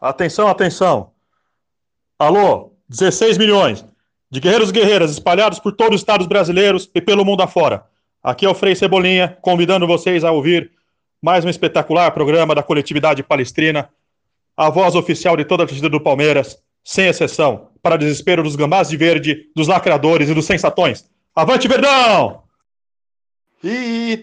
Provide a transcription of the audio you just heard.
Atenção, atenção. Alô, 16 milhões de guerreiros e guerreiras espalhados por todos os estados brasileiros e pelo mundo afora. Aqui é o Frei Cebolinha, convidando vocês a ouvir mais um espetacular programa da coletividade palestrina, a voz oficial de toda a torcida do Palmeiras, sem exceção, para desespero dos gambás de verde, dos lacradores e dos sensatões. Avante, Verdão! E